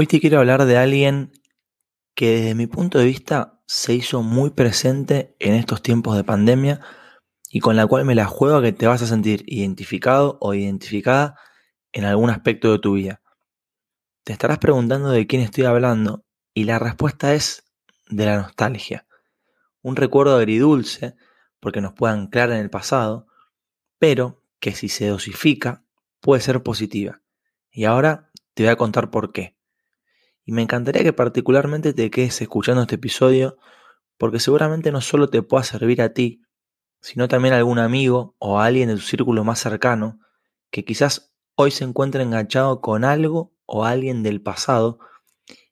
Hoy te quiero hablar de alguien que desde mi punto de vista se hizo muy presente en estos tiempos de pandemia y con la cual me la juego que te vas a sentir identificado o identificada en algún aspecto de tu vida. Te estarás preguntando de quién estoy hablando y la respuesta es de la nostalgia. Un recuerdo agridulce porque nos puede anclar en el pasado, pero que si se dosifica puede ser positiva. Y ahora te voy a contar por qué. Y me encantaría que particularmente te quedes escuchando este episodio porque seguramente no solo te pueda servir a ti, sino también a algún amigo o a alguien de tu círculo más cercano que quizás hoy se encuentre enganchado con algo o alguien del pasado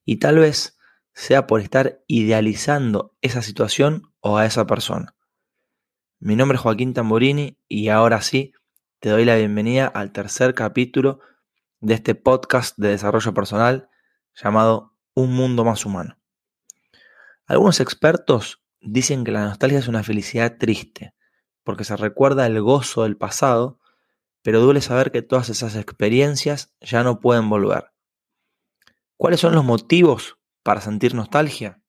y tal vez sea por estar idealizando esa situación o a esa persona. Mi nombre es Joaquín Tamborini y ahora sí te doy la bienvenida al tercer capítulo de este podcast de desarrollo personal llamado Un mundo más humano. Algunos expertos dicen que la nostalgia es una felicidad triste, porque se recuerda el gozo del pasado, pero duele saber que todas esas experiencias ya no pueden volver. ¿Cuáles son los motivos para sentir nostalgia?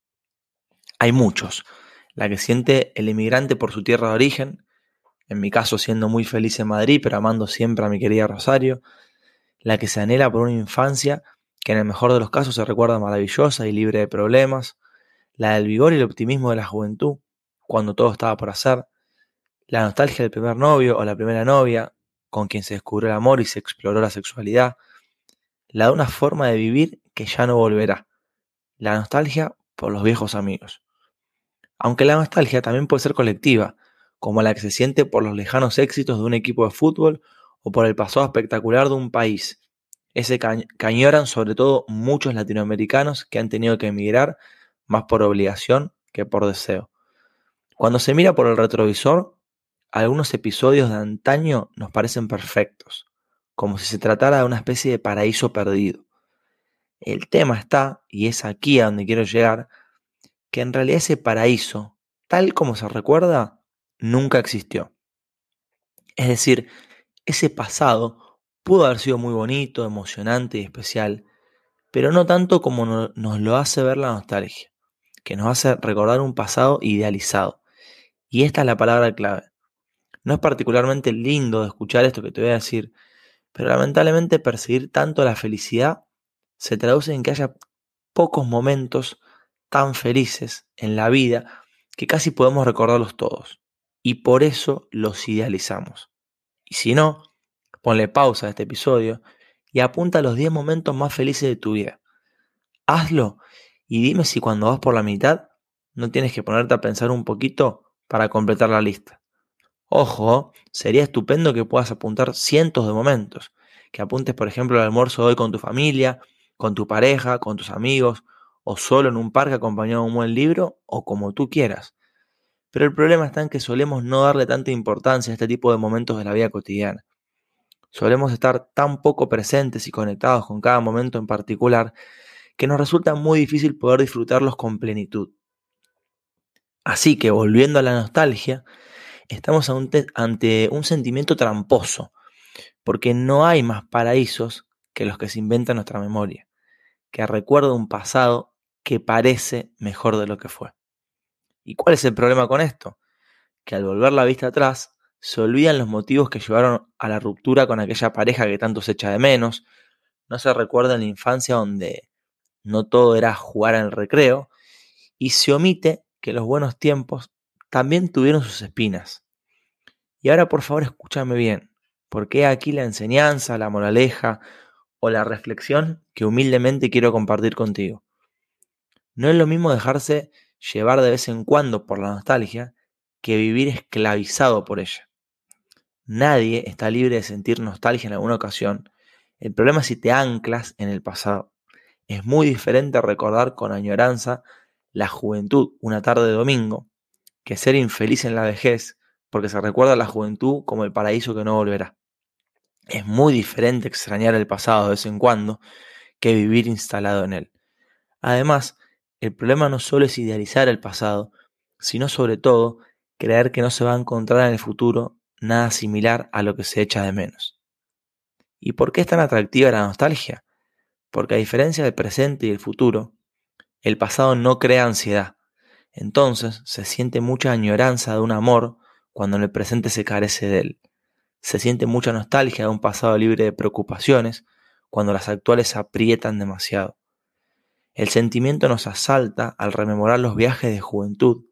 Hay muchos. La que siente el inmigrante por su tierra de origen, en mi caso siendo muy feliz en Madrid, pero amando siempre a mi querida Rosario. La que se anhela por una infancia que en el mejor de los casos se recuerda maravillosa y libre de problemas, la del vigor y el optimismo de la juventud, cuando todo estaba por hacer, la nostalgia del primer novio o la primera novia, con quien se descubrió el amor y se exploró la sexualidad, la de una forma de vivir que ya no volverá, la nostalgia por los viejos amigos. Aunque la nostalgia también puede ser colectiva, como la que se siente por los lejanos éxitos de un equipo de fútbol o por el pasado espectacular de un país, ese cañoran sobre todo muchos latinoamericanos que han tenido que emigrar más por obligación que por deseo. Cuando se mira por el retrovisor, algunos episodios de antaño nos parecen perfectos, como si se tratara de una especie de paraíso perdido. El tema está, y es aquí a donde quiero llegar, que en realidad ese paraíso, tal como se recuerda, nunca existió. Es decir, ese pasado pudo haber sido muy bonito, emocionante y especial, pero no tanto como nos lo hace ver la nostalgia, que nos hace recordar un pasado idealizado. Y esta es la palabra clave. No es particularmente lindo de escuchar esto que te voy a decir, pero lamentablemente perseguir tanto la felicidad se traduce en que haya pocos momentos tan felices en la vida que casi podemos recordarlos todos. Y por eso los idealizamos. Y si no, Ponle pausa a este episodio y apunta los 10 momentos más felices de tu vida. Hazlo y dime si cuando vas por la mitad no tienes que ponerte a pensar un poquito para completar la lista. Ojo, sería estupendo que puedas apuntar cientos de momentos. Que apuntes, por ejemplo, al almuerzo de hoy con tu familia, con tu pareja, con tus amigos, o solo en un parque acompañado de un buen libro, o como tú quieras. Pero el problema está en que solemos no darle tanta importancia a este tipo de momentos de la vida cotidiana. Solemos estar tan poco presentes y conectados con cada momento en particular que nos resulta muy difícil poder disfrutarlos con plenitud. Así que volviendo a la nostalgia, estamos ante un sentimiento tramposo, porque no hay más paraísos que los que se inventa nuestra memoria, que recuerda un pasado que parece mejor de lo que fue. ¿Y cuál es el problema con esto? Que al volver la vista atrás, se olvidan los motivos que llevaron a la ruptura con aquella pareja que tanto se echa de menos, no se recuerda en la infancia donde no todo era jugar en el recreo, y se omite que los buenos tiempos también tuvieron sus espinas. Y ahora por favor escúchame bien, porque aquí la enseñanza, la moraleja o la reflexión que humildemente quiero compartir contigo. No es lo mismo dejarse llevar de vez en cuando por la nostalgia que vivir esclavizado por ella. Nadie está libre de sentir nostalgia en alguna ocasión. El problema es si te anclas en el pasado. Es muy diferente recordar con añoranza la juventud una tarde de domingo que ser infeliz en la vejez porque se recuerda la juventud como el paraíso que no volverá. Es muy diferente extrañar el pasado de vez en cuando que vivir instalado en él. Además, el problema no solo es idealizar el pasado, sino sobre todo creer que no se va a encontrar en el futuro nada similar a lo que se echa de menos. ¿Y por qué es tan atractiva la nostalgia? porque a diferencia del presente y el futuro, el pasado no crea ansiedad. Entonces se siente mucha añoranza de un amor cuando en el presente se carece de él. Se siente mucha nostalgia de un pasado libre de preocupaciones cuando las actuales aprietan demasiado. El sentimiento nos asalta al rememorar los viajes de juventud,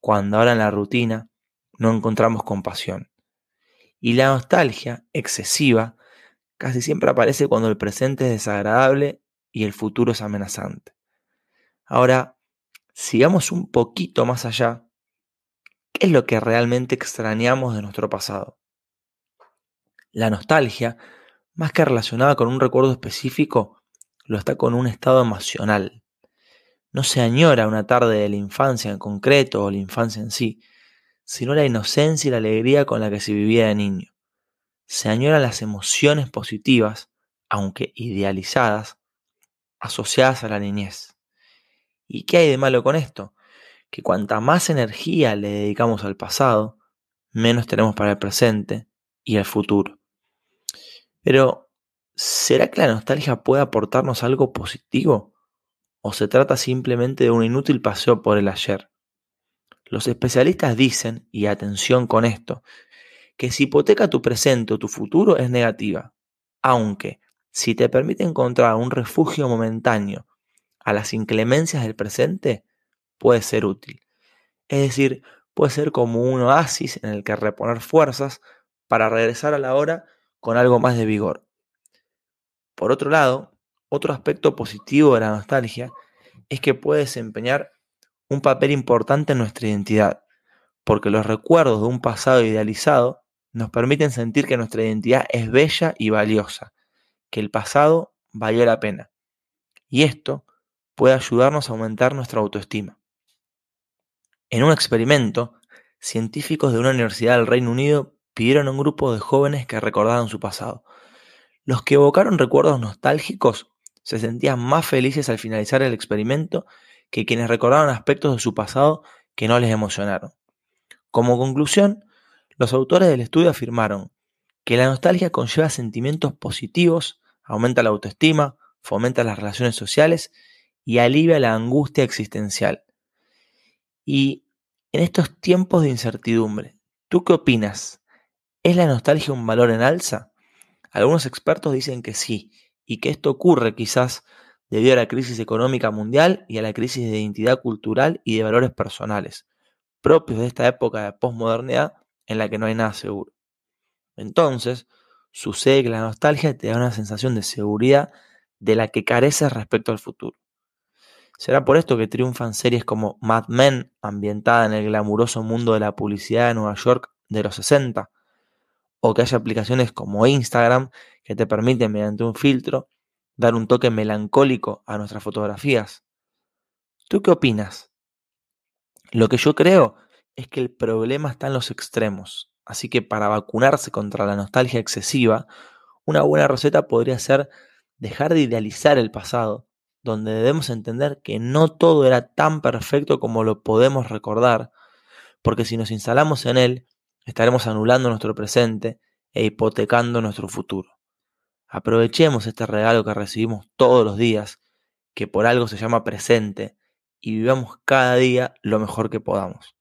cuando ahora en la rutina no encontramos compasión. Y la nostalgia excesiva casi siempre aparece cuando el presente es desagradable y el futuro es amenazante. Ahora, sigamos un poquito más allá. ¿Qué es lo que realmente extrañamos de nuestro pasado? La nostalgia, más que relacionada con un recuerdo específico, lo está con un estado emocional. No se añora una tarde de la infancia en concreto o la infancia en sí, sino la inocencia y la alegría con la que se vivía de niño. Se añoran las emociones positivas, aunque idealizadas, asociadas a la niñez. ¿Y qué hay de malo con esto? Que cuanta más energía le dedicamos al pasado, menos tenemos para el presente y el futuro. Pero, ¿será que la nostalgia puede aportarnos algo positivo? ¿O se trata simplemente de un inútil paseo por el ayer? Los especialistas dicen, y atención con esto, que si hipoteca tu presente o tu futuro es negativa, aunque si te permite encontrar un refugio momentáneo a las inclemencias del presente, puede ser útil. Es decir, puede ser como un oasis en el que reponer fuerzas para regresar a la hora con algo más de vigor. Por otro lado, otro aspecto positivo de la nostalgia es que puede desempeñar un papel importante en nuestra identidad, porque los recuerdos de un pasado idealizado nos permiten sentir que nuestra identidad es bella y valiosa, que el pasado valió la pena. Y esto puede ayudarnos a aumentar nuestra autoestima. En un experimento, científicos de una universidad del Reino Unido pidieron a un grupo de jóvenes que recordaran su pasado. Los que evocaron recuerdos nostálgicos se sentían más felices al finalizar el experimento que quienes recordaron aspectos de su pasado que no les emocionaron. Como conclusión, los autores del estudio afirmaron que la nostalgia conlleva sentimientos positivos, aumenta la autoestima, fomenta las relaciones sociales y alivia la angustia existencial. Y en estos tiempos de incertidumbre, ¿tú qué opinas? ¿Es la nostalgia un valor en alza? Algunos expertos dicen que sí, y que esto ocurre quizás debido a la crisis económica mundial y a la crisis de identidad cultural y de valores personales, propios de esta época de posmodernidad en la que no hay nada seguro. Entonces, sucede que la nostalgia te da una sensación de seguridad de la que careces respecto al futuro. Será por esto que triunfan series como Mad Men, ambientada en el glamuroso mundo de la publicidad de Nueva York de los 60, o que haya aplicaciones como Instagram que te permiten mediante un filtro dar un toque melancólico a nuestras fotografías. ¿Tú qué opinas? Lo que yo creo es que el problema está en los extremos, así que para vacunarse contra la nostalgia excesiva, una buena receta podría ser dejar de idealizar el pasado donde debemos entender que no todo era tan perfecto como lo podemos recordar, porque si nos instalamos en él, estaremos anulando nuestro presente e hipotecando nuestro futuro. Aprovechemos este regalo que recibimos todos los días, que por algo se llama presente, y vivamos cada día lo mejor que podamos.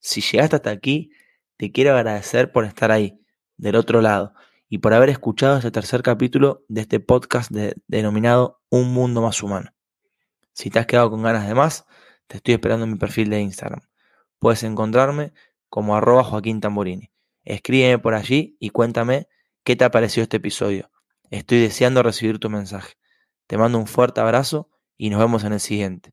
Si llegaste hasta aquí, te quiero agradecer por estar ahí, del otro lado, y por haber escuchado este tercer capítulo de este podcast denominado Un Mundo Más Humano. Si te has quedado con ganas de más, te estoy esperando en mi perfil de Instagram. Puedes encontrarme como arroba Joaquín Tamborini. Escríbeme por allí y cuéntame qué te ha parecido este episodio. Estoy deseando recibir tu mensaje. Te mando un fuerte abrazo y nos vemos en el siguiente.